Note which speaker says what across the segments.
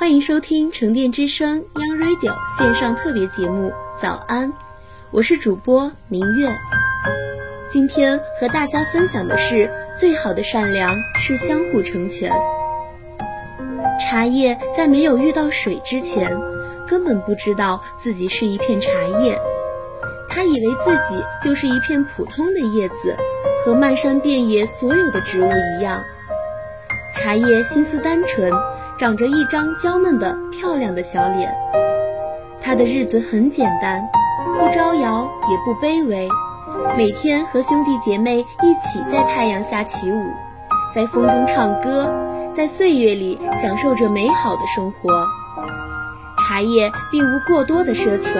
Speaker 1: 欢迎收听沉淀之声 Young Radio 线上特别节目。早安，我是主播明月。今天和大家分享的是，最好的善良是相互成全。茶叶在没有遇到水之前，根本不知道自己是一片茶叶。他以为自己就是一片普通的叶子，和漫山遍野所有的植物一样。茶叶心思单纯，长着一张娇嫩的、漂亮的小脸。他的日子很简单，不招摇也不卑微，每天和兄弟姐妹一起在太阳下起舞，在风中唱歌，在岁月里享受着美好的生活。茶叶并无过多的奢求。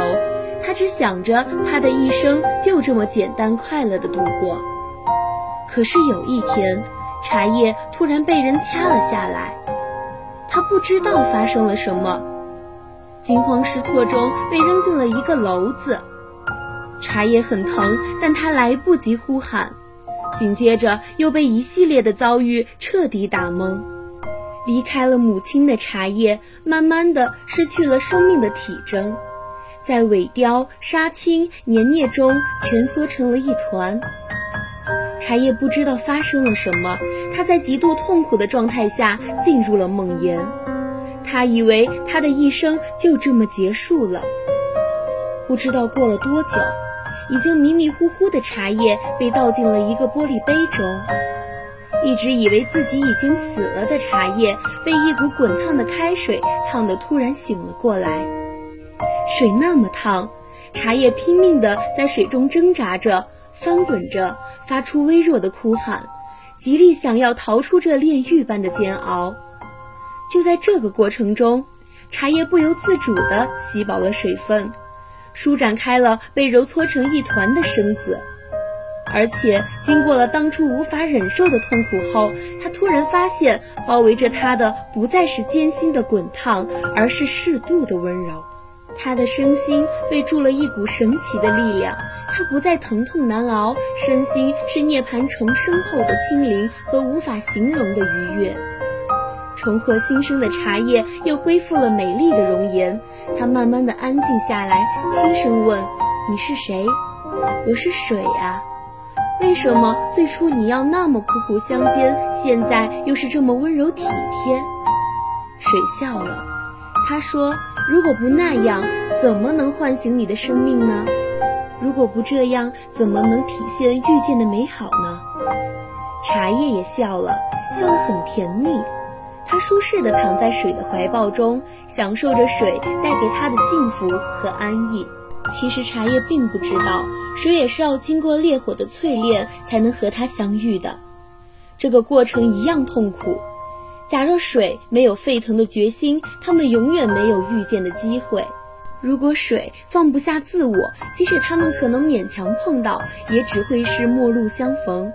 Speaker 1: 他只想着他的一生就这么简单快乐的度过。可是有一天，茶叶突然被人掐了下来，不知道发生了什么，惊慌失措中被扔进了一个篓子。茶叶很疼，但他来不及呼喊，紧接着又被一系列的遭遇彻底打懵。离开了母亲的茶叶，慢慢的失去了生命的体征。在萎凋、杀青、粘液中蜷缩成了一团。茶叶不知道发生了什么，他在极度痛苦的状态下进入了梦魇。他以为他的一生就这么结束了。不知道过了多久，已经迷迷糊糊的茶叶被倒进了一个玻璃杯中。一直以为自己已经死了的茶叶，被一股滚烫的开水烫得突然醒了过来。水那么烫，茶叶拼命地在水中挣扎着、翻滚着，发出微弱的哭喊，极力想要逃出这炼狱般的煎熬。就在这个过程中，茶叶不由自主地吸饱了水分，舒展开了被揉搓成一团的身子。而且经过了当初无法忍受的痛苦后，他突然发现，包围着他的不再是艰辛的滚烫，而是适度的温柔。他的身心被注了一股神奇的力量，他不再疼痛难熬，身心是涅槃重生后的清灵和无法形容的愉悦。重获新生的茶叶又恢复了美丽的容颜，他慢慢的安静下来，轻声问：“你是谁？”“我是水啊。”“为什么最初你要那么苦苦相煎，现在又是这么温柔体贴？”水笑了，他说。如果不那样，怎么能唤醒你的生命呢？如果不这样，怎么能体现遇见的美好呢？茶叶也笑了，笑得很甜蜜。他舒适地躺在水的怀抱中，享受着水带给他的幸福和安逸。其实茶叶并不知道，水也是要经过烈火的淬炼才能和他相遇的，这个过程一样痛苦。假若水没有沸腾的决心，他们永远没有遇见的机会。如果水放不下自我，即使他们可能勉强碰到，也只会是陌路相逢。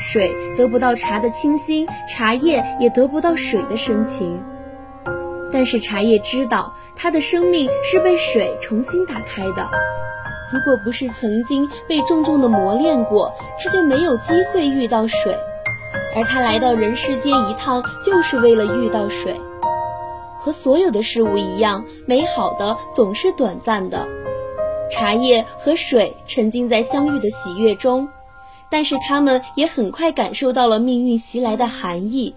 Speaker 1: 水得不到茶的清新，茶叶也得不到水的深情。但是茶叶知道，它的生命是被水重新打开的。如果不是曾经被重重的磨练过，他就没有机会遇到水。而他来到人世间一趟，就是为了遇到水。和所有的事物一样，美好的总是短暂的。茶叶和水沉浸在相遇的喜悦中，但是他们也很快感受到了命运袭来的寒意。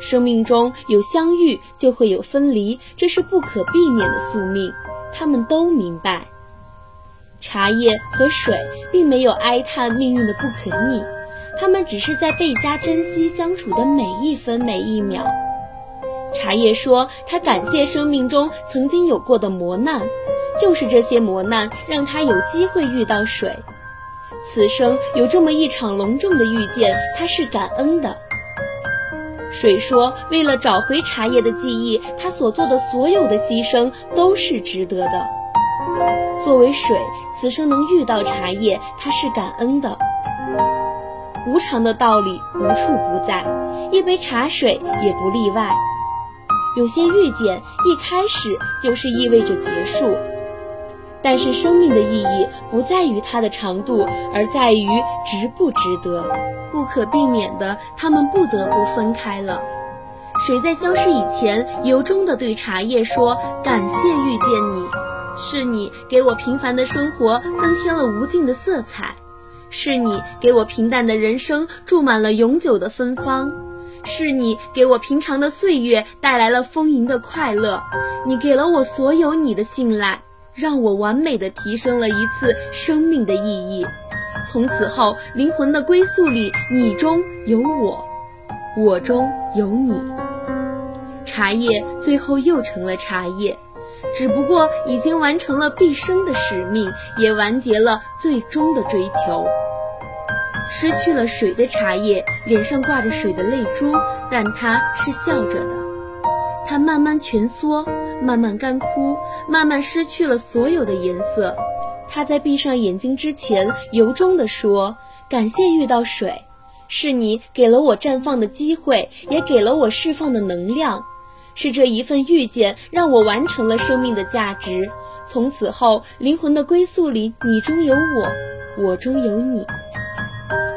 Speaker 1: 生命中有相遇，就会有分离，这是不可避免的宿命。他们都明白，茶叶和水并没有哀叹命运的不可逆。他们只是在倍加珍惜相处的每一分每一秒。茶叶说：“他感谢生命中曾经有过的磨难，就是这些磨难让他有机会遇到水。此生有这么一场隆重的遇见，他是感恩的。”水说：“为了找回茶叶的记忆，他所做的所有的牺牲都是值得的。作为水，此生能遇到茶叶，他是感恩的。无常的道理无处不在，一杯茶水也不例外。有些遇见一开始就是意味着结束，但是生命的意义不在于它的长度，而在于值不值得。不可避免的，他们不得不分开了。水在消失以前，由衷地对茶叶说：“感谢遇见你，是你给我平凡的生活增添了无尽的色彩。”是你给我平淡的人生注满了永久的芬芳，是你给我平常的岁月带来了丰盈的快乐，你给了我所有你的信赖，让我完美的提升了一次生命的意义。从此后，灵魂的归宿里，你中有我，我中有你。茶叶最后又成了茶叶，只不过已经完成了毕生的使命，也完结了最终的追求。失去了水的茶叶，脸上挂着水的泪珠，但它是笑着的。它慢慢蜷缩，慢慢干枯，慢慢失去了所有的颜色。它在闭上眼睛之前，由衷地说：“感谢遇到水，是你给了我绽放的机会，也给了我释放的能量。是这一份遇见，让我完成了生命的价值。从此后，灵魂的归宿里，你中有我，我中有你。”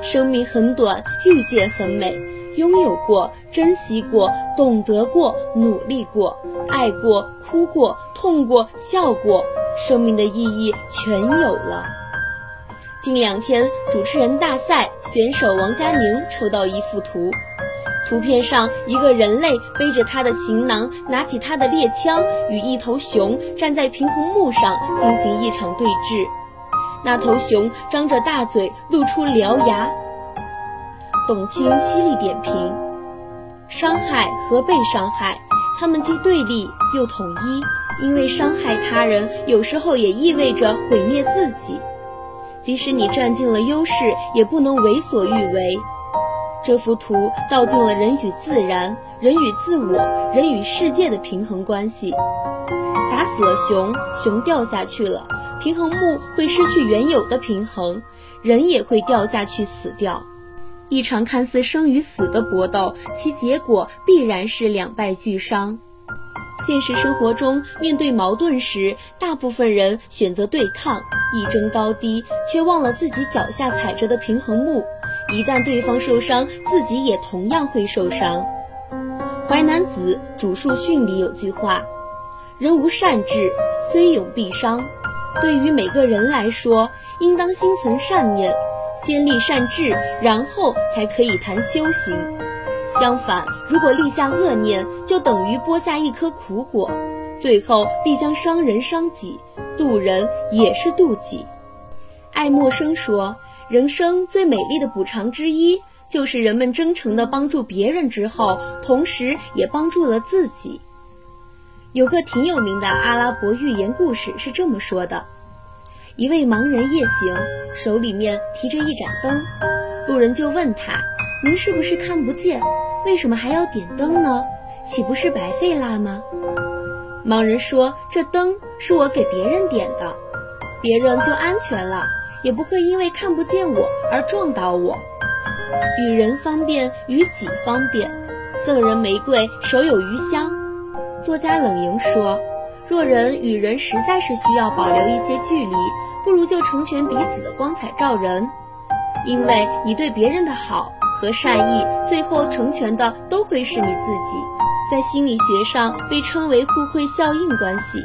Speaker 1: 生命很短，遇见很美。拥有过，珍惜过，懂得过，努力过，爱过，哭过，痛过，笑过，生命的意义全有了。近两天，主持人大赛选手王佳宁抽到一幅图，图片上一个人类背着他的行囊，拿起他的猎枪，与一头熊站在平衡木上进行一场对峙。那头熊张着大嘴，露出獠牙。董卿犀利点评：伤害和被伤害，他们既对立又统一。因为伤害他人，有时候也意味着毁灭自己。即使你占尽了优势，也不能为所欲为。这幅图道尽了人与自然、人与自我、人与世界的平衡关系。打死了熊，熊掉下去了。平衡木会失去原有的平衡，人也会掉下去死掉。一场看似生与死的搏斗，其结果必然是两败俱伤。现实生活中，面对矛盾时，大部分人选择对抗，一争高低，却忘了自己脚下踩着的平衡木。一旦对方受伤，自己也同样会受伤。《淮南子·主述训》里有句话：“人无善志，虽勇必伤。”对于每个人来说，应当心存善念，先立善志，然后才可以谈修行。相反，如果立下恶念，就等于播下一颗苦果，最后必将伤人伤己。渡人也是渡己。爱默生说，人生最美丽的补偿之一，就是人们真诚地帮助别人之后，同时也帮助了自己。有个挺有名的阿拉伯寓言故事是这么说的：一位盲人夜行，手里面提着一盏灯，路人就问他：“您是不是看不见？为什么还要点灯呢？岂不是白费啦吗？”盲人说：“这灯是我给别人点的，别人就安全了，也不会因为看不见我而撞倒我。与人方便，与己方便，赠人玫瑰，手有余香。”作家冷莹说：“若人与人实在是需要保留一些距离，不如就成全彼此的光彩照人。因为你对别人的好和善意，最后成全的都会是你自己。在心理学上被称为互惠效应关系，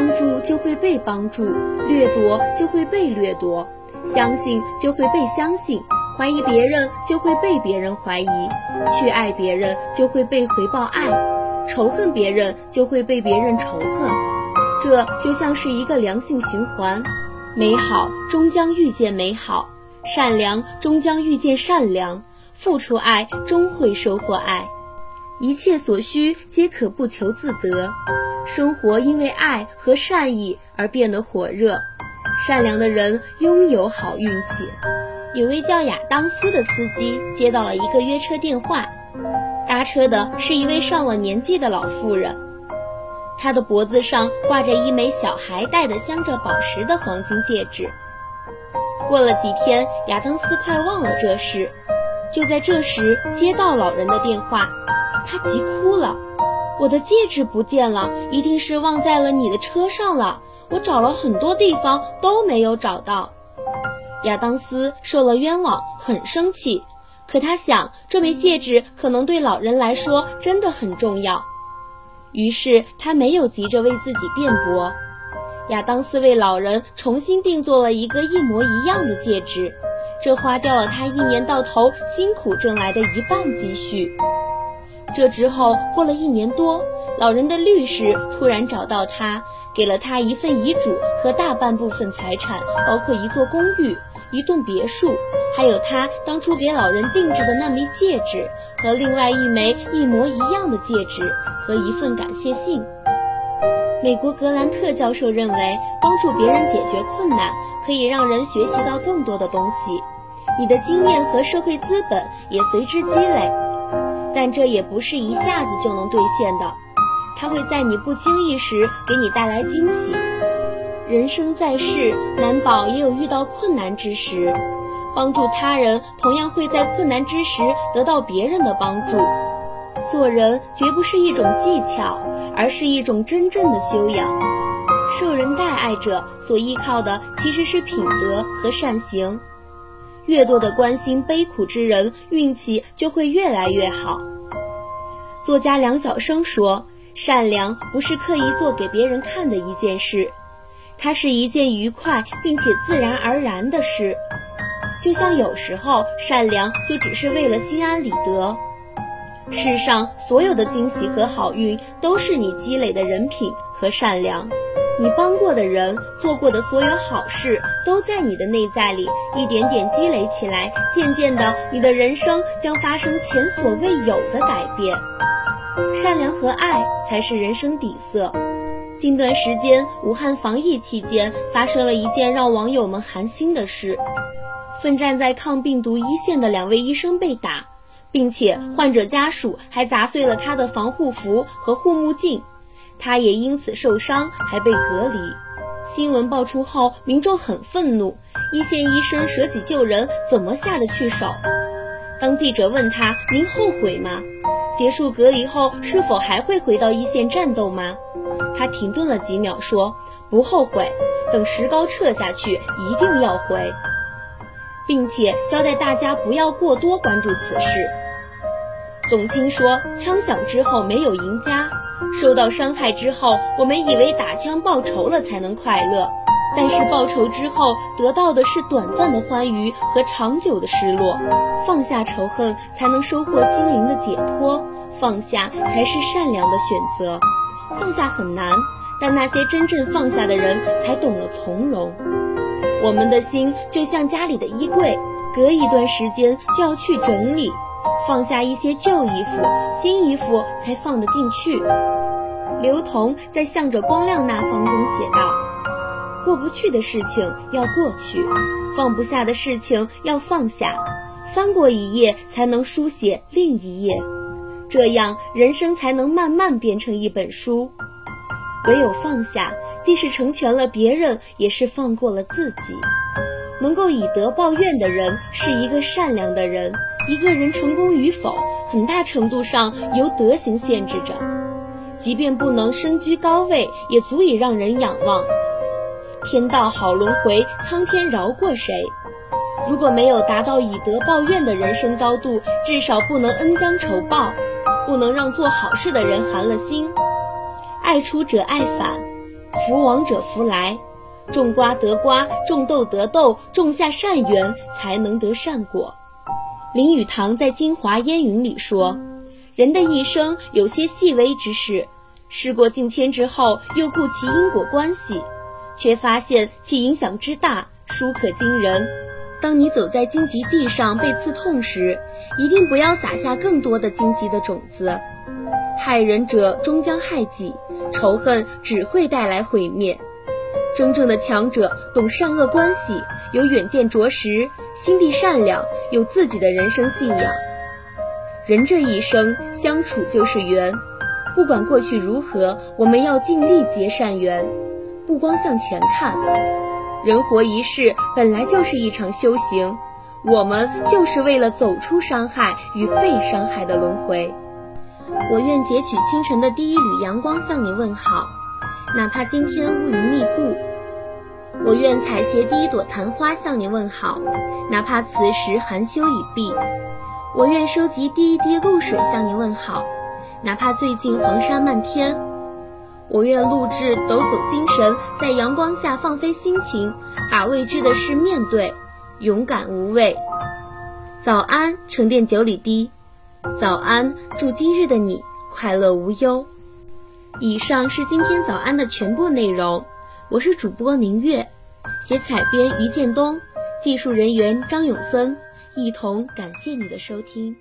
Speaker 1: 帮助就会被帮助，掠夺就会被掠夺，相信就会被相信，怀疑别人就会被别人怀疑，去爱别人就会被回报爱。”仇恨别人就会被别人仇恨，这就像是一个良性循环。美好终将遇见美好，善良终将遇见善良，付出爱终会收获爱。一切所需皆可不求自得，生活因为爱和善意而变得火热。善良的人拥有好运气。有位叫亚当斯的司机接到了一个约车电话。搭车的是一位上了年纪的老妇人，他的脖子上挂着一枚小孩戴的镶着宝石的黄金戒指。过了几天，亚当斯快忘了这事。就在这时，接到老人的电话，他急哭了：“我的戒指不见了，一定是忘在了你的车上了。我找了很多地方都没有找到。”亚当斯受了冤枉，很生气。可他想，这枚戒指可能对老人来说真的很重要，于是他没有急着为自己辩驳。亚当斯为老人重新定做了一个一模一样的戒指，这花掉了他一年到头辛苦挣来的一半积蓄。这之后过了一年多，老人的律师突然找到他，给了他一份遗嘱和大半部分财产，包括一座公寓。一栋别墅，还有他当初给老人定制的那枚戒指，和另外一枚一模一样的戒指，和一份感谢信。美国格兰特教授认为，帮助别人解决困难，可以让人学习到更多的东西，你的经验和社会资本也随之积累。但这也不是一下子就能兑现的，它会在你不经意时给你带来惊喜。人生在世，难保也有遇到困难之时。帮助他人，同样会在困难之时得到别人的帮助。做人绝不是一种技巧，而是一种真正的修养。受人待爱者所依靠的其实是品德和善行。越多的关心悲苦之人，运气就会越来越好。作家梁晓声说：“善良不是刻意做给别人看的一件事。”它是一件愉快并且自然而然的事，就像有时候善良就只是为了心安理得。世上所有的惊喜和好运都是你积累的人品和善良，你帮过的人做过的所有好事都在你的内在里一点点积累起来，渐渐的，你的人生将发生前所未有的改变。善良和爱才是人生底色。近段时间，武汉防疫期间发生了一件让网友们寒心的事：奋战在抗病毒一线的两位医生被打，并且患者家属还砸碎了他的防护服和护目镜，他也因此受伤，还被隔离。新闻爆出后，民众很愤怒，一线医生舍己救人，怎么下得去手？当记者问他：“您后悔吗？结束隔离后，是否还会回到一线战斗吗？”他停顿了几秒，说：“不后悔，等石膏撤下去，一定要回，并且交代大家不要过多关注此事。”董卿说：“枪响之后没有赢家，受到伤害之后，我们以为打枪报仇了才能快乐，但是报仇之后得到的是短暂的欢愉和长久的失落。放下仇恨，才能收获心灵的解脱，放下才是善良的选择。”放下很难，但那些真正放下的人才懂得从容。我们的心就像家里的衣柜，隔一段时间就要去整理，放下一些旧衣服，新衣服才放得进去。刘同在《向着光亮那方》中写道：“过不去的事情要过去，放不下的事情要放下，翻过一页才能书写另一页。”这样，人生才能慢慢变成一本书。唯有放下，既是成全了别人，也是放过了自己。能够以德报怨的人，是一个善良的人。一个人成功与否，很大程度上由德行限制着。即便不能身居高位，也足以让人仰望。天道好轮回，苍天饶过谁？如果没有达到以德报怨的人生高度，至少不能恩将仇报。不能让做好事的人寒了心，爱出者爱返，福往者福来，种瓜得瓜，种豆得豆，种下善缘才能得善果。林语堂在《京华烟云》里说：“人的一生有些细微之事，事过境迁之后，又顾其因果关系，却发现其影响之大，殊可惊人。”当你走在荆棘地上被刺痛时，一定不要撒下更多的荆棘的种子。害人者终将害己，仇恨只会带来毁灭。真正的强者懂善恶关系，有远见卓识，心地善良，有自己的人生信仰。人这一生相处就是缘，不管过去如何，我们要尽力结善缘，不光向前看。人活一世，本来就是一场修行，我们就是为了走出伤害与被伤害的轮回。我愿截取清晨的第一缕阳光向你问好，哪怕今天乌云密布；我愿采撷第一朵昙花向你问好，哪怕此时寒秋已毕；我愿收集第一滴露水向你问好，哪怕最近黄沙漫天。我愿录制抖擞精神，在阳光下放飞心情，把未知的事面对，勇敢无畏。早安，沉淀九里堤。早安，祝今日的你快乐无忧。以上是今天早安的全部内容。我是主播宁月，写采编于建东，技术人员张永森，一同感谢你的收听。